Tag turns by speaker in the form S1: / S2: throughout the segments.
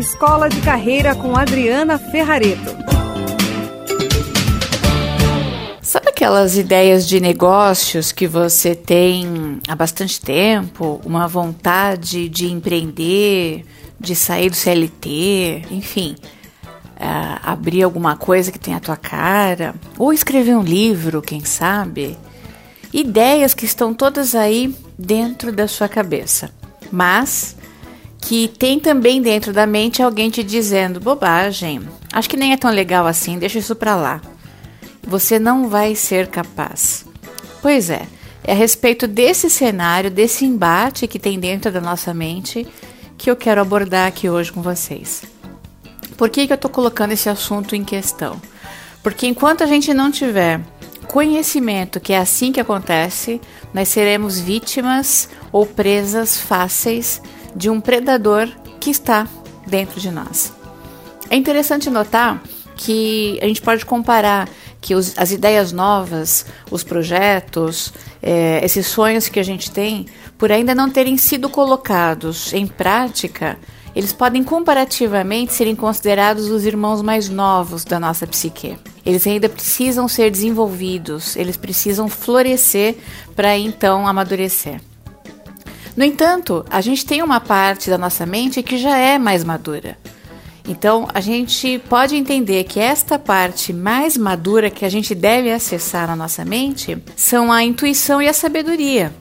S1: Escola de Carreira com Adriana Ferrareto.
S2: Sabe aquelas ideias de negócios que você tem há bastante tempo, uma vontade de empreender, de sair do CLT, enfim, uh, abrir alguma coisa que tenha a tua cara, ou escrever um livro, quem sabe? Ideias que estão todas aí dentro da sua cabeça, mas que tem também dentro da mente alguém te dizendo bobagem, acho que nem é tão legal assim, deixa isso para lá. Você não vai ser capaz. Pois é, é a respeito desse cenário, desse embate que tem dentro da nossa mente que eu quero abordar aqui hoje com vocês. Por que, que eu estou colocando esse assunto em questão? Porque enquanto a gente não tiver conhecimento que é assim que acontece, nós seremos vítimas ou presas fáceis de um predador que está dentro de nós. É interessante notar que a gente pode comparar que os, as ideias novas, os projetos, é, esses sonhos que a gente tem, por ainda não terem sido colocados em prática, eles podem comparativamente serem considerados os irmãos mais novos da nossa psique. Eles ainda precisam ser desenvolvidos, eles precisam florescer para então amadurecer. No entanto, a gente tem uma parte da nossa mente que já é mais madura. Então, a gente pode entender que esta parte mais madura que a gente deve acessar na nossa mente são a intuição e a sabedoria.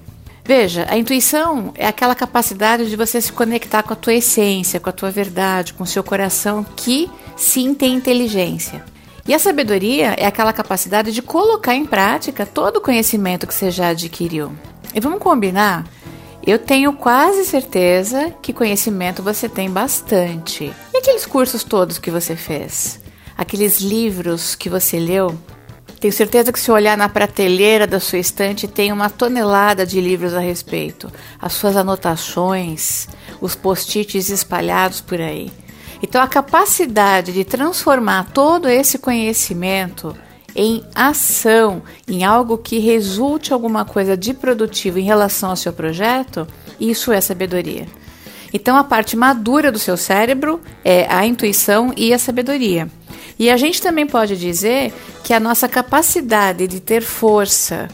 S2: Veja, a intuição é aquela capacidade de você se conectar com a tua essência, com a tua verdade, com o seu coração que sim tem inteligência. E a sabedoria é aquela capacidade de colocar em prática todo o conhecimento que você já adquiriu. E vamos combinar eu tenho quase certeza que conhecimento você tem bastante. E aqueles cursos todos que você fez? Aqueles livros que você leu? Tenho certeza que se olhar na prateleira da sua estante tem uma tonelada de livros a respeito, as suas anotações, os post-its espalhados por aí. Então a capacidade de transformar todo esse conhecimento em ação, em algo que resulte alguma coisa de produtivo em relação ao seu projeto, isso é sabedoria. Então, a parte madura do seu cérebro é a intuição e a sabedoria. E a gente também pode dizer que a nossa capacidade de ter força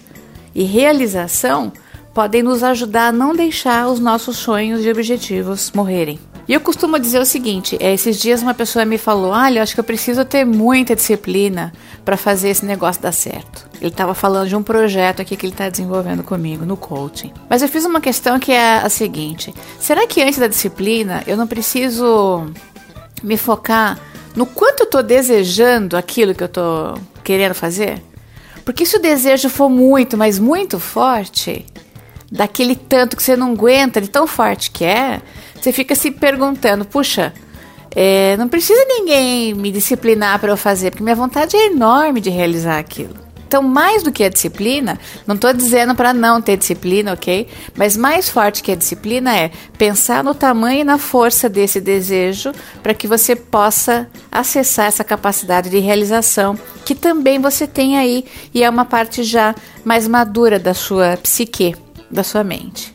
S2: e realização podem nos ajudar a não deixar os nossos sonhos e objetivos morrerem. E eu costumo dizer o seguinte: é, esses dias uma pessoa me falou, olha, acho que eu preciso ter muita disciplina para fazer esse negócio dar certo. Ele estava falando de um projeto aqui que ele está desenvolvendo comigo no coaching. Mas eu fiz uma questão que é a seguinte: será que antes da disciplina eu não preciso me focar no quanto eu estou desejando aquilo que eu estou querendo fazer? Porque se o desejo for muito, mas muito forte, daquele tanto que você não aguenta, de tão forte que é, você fica se perguntando, puxa, é, não precisa ninguém me disciplinar para eu fazer, porque minha vontade é enorme de realizar aquilo. Então, mais do que a disciplina, não estou dizendo para não ter disciplina, ok? Mas mais forte que a disciplina é pensar no tamanho e na força desse desejo para que você possa acessar essa capacidade de realização que também você tem aí e é uma parte já mais madura da sua psique da sua mente.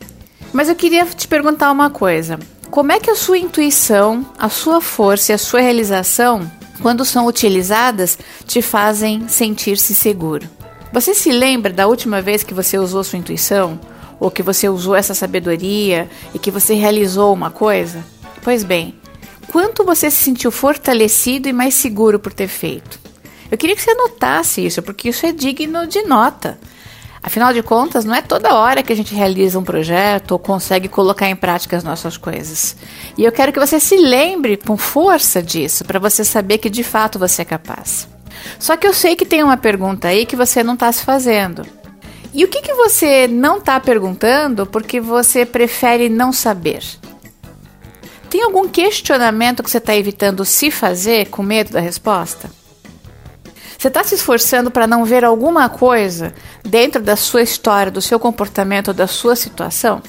S2: Mas eu queria te perguntar uma coisa: como é que a sua intuição, a sua força e a sua realização, quando são utilizadas, te fazem sentir-se seguro? Você se lembra da última vez que você usou sua intuição? Ou que você usou essa sabedoria e que você realizou uma coisa? Pois bem, quanto você se sentiu fortalecido e mais seguro por ter feito? Eu queria que você anotasse isso, porque isso é digno de nota. Afinal de contas, não é toda hora que a gente realiza um projeto ou consegue colocar em prática as nossas coisas. E eu quero que você se lembre com força disso, para você saber que de fato você é capaz. Só que eu sei que tem uma pergunta aí que você não está se fazendo. E o que, que você não está perguntando porque você prefere não saber? Tem algum questionamento que você está evitando se fazer com medo da resposta? Você está se esforçando para não ver alguma coisa dentro da sua história, do seu comportamento, da sua situação?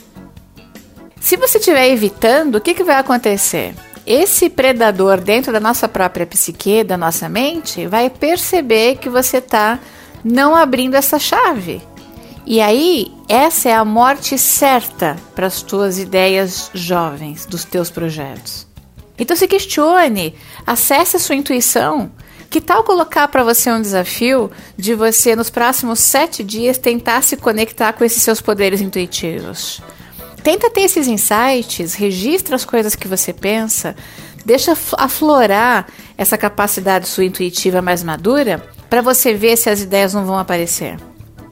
S2: Se você estiver evitando, o que, que vai acontecer? Esse predador dentro da nossa própria psique, da nossa mente, vai perceber que você está não abrindo essa chave. E aí, essa é a morte certa para as tuas ideias jovens, dos teus projetos. Então se questione, acesse a sua intuição. Que tal colocar para você um desafio de você, nos próximos sete dias, tentar se conectar com esses seus poderes intuitivos? Tenta ter esses insights, registra as coisas que você pensa, deixa aflorar essa capacidade sua intuitiva mais madura para você ver se as ideias não vão aparecer.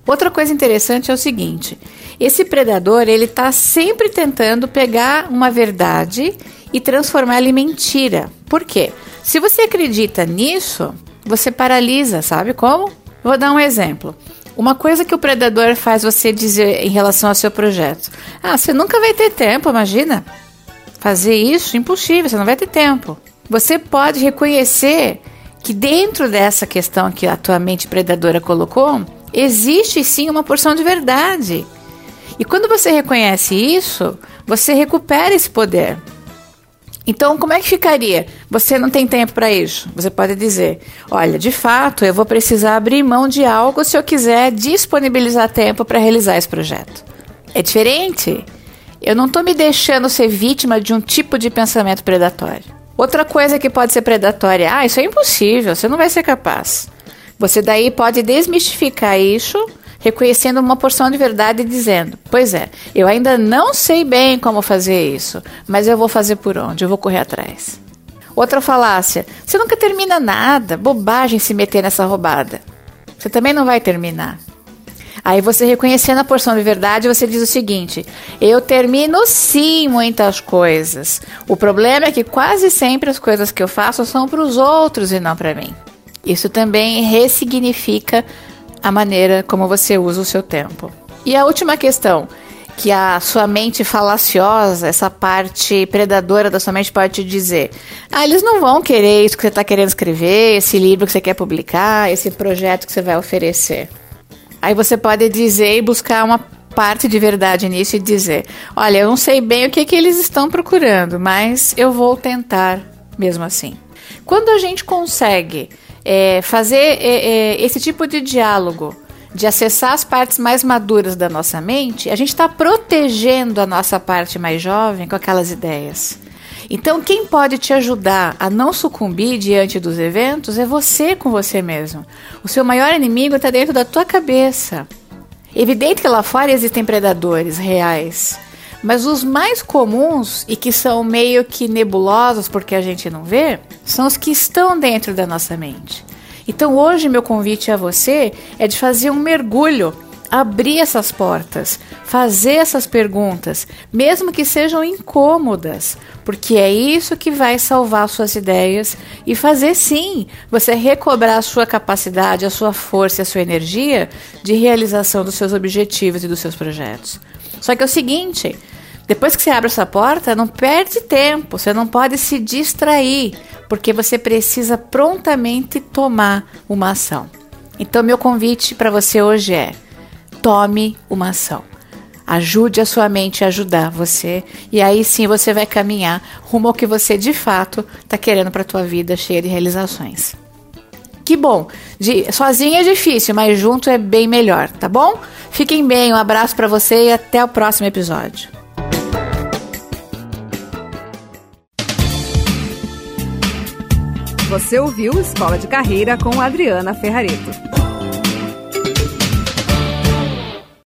S2: Outra coisa interessante é o seguinte: esse predador ele está sempre tentando pegar uma verdade e transformá-la em mentira. Por quê? Se você acredita nisso, você paralisa, sabe como? Vou dar um exemplo. Uma coisa que o predador faz você dizer em relação ao seu projeto: Ah, você nunca vai ter tempo, imagina. Fazer isso, impossível, você não vai ter tempo. Você pode reconhecer que dentro dessa questão que a tua mente predadora colocou, existe sim uma porção de verdade. E quando você reconhece isso, você recupera esse poder. Então, como é que ficaria? Você não tem tempo para isso. Você pode dizer: olha, de fato, eu vou precisar abrir mão de algo se eu quiser disponibilizar tempo para realizar esse projeto. É diferente. Eu não estou me deixando ser vítima de um tipo de pensamento predatório. Outra coisa que pode ser predatória: ah, isso é impossível, você não vai ser capaz. Você daí pode desmistificar isso, reconhecendo uma porção de verdade e dizendo: Pois é, eu ainda não sei bem como fazer isso, mas eu vou fazer por onde? Eu vou correr atrás. Outra falácia: Você nunca termina nada, bobagem se meter nessa roubada. Você também não vai terminar. Aí você reconhecendo a porção de verdade, você diz o seguinte: eu termino sim muitas coisas. O problema é que quase sempre as coisas que eu faço são para os outros e não para mim. Isso também ressignifica a maneira como você usa o seu tempo. E a última questão, que a sua mente falaciosa, essa parte predadora da sua mente pode te dizer: ah, eles não vão querer isso que você está querendo escrever, esse livro que você quer publicar, esse projeto que você vai oferecer. Aí você pode dizer e buscar uma parte de verdade nisso e dizer: olha, eu não sei bem o que, que eles estão procurando, mas eu vou tentar mesmo assim. Quando a gente consegue é, fazer é, é, esse tipo de diálogo, de acessar as partes mais maduras da nossa mente, a gente está protegendo a nossa parte mais jovem com aquelas ideias. Então, quem pode te ajudar a não sucumbir diante dos eventos é você com você mesmo. O seu maior inimigo está dentro da tua cabeça. Evidente que lá fora existem predadores reais, mas os mais comuns e que são meio que nebulosos porque a gente não vê, são os que estão dentro da nossa mente. Então hoje meu convite a você é de fazer um mergulho, abrir essas portas, fazer essas perguntas, mesmo que sejam incômodas, porque é isso que vai salvar suas ideias e fazer sim você recobrar a sua capacidade, a sua força, a sua energia de realização dos seus objetivos e dos seus projetos. Só que é o seguinte, depois que você abre essa porta, não perde tempo, você não pode se distrair, porque você precisa prontamente tomar uma ação. Então, meu convite para você hoje é: tome uma ação. Ajude a sua mente a ajudar você e aí sim você vai caminhar rumo ao que você de fato está querendo para a tua vida cheia de realizações. Que bom. De, sozinho é difícil, mas junto é bem melhor, tá bom? Fiquem bem, um abraço para você e até o próximo episódio.
S1: Você ouviu Escola de Carreira com Adriana Ferrareto.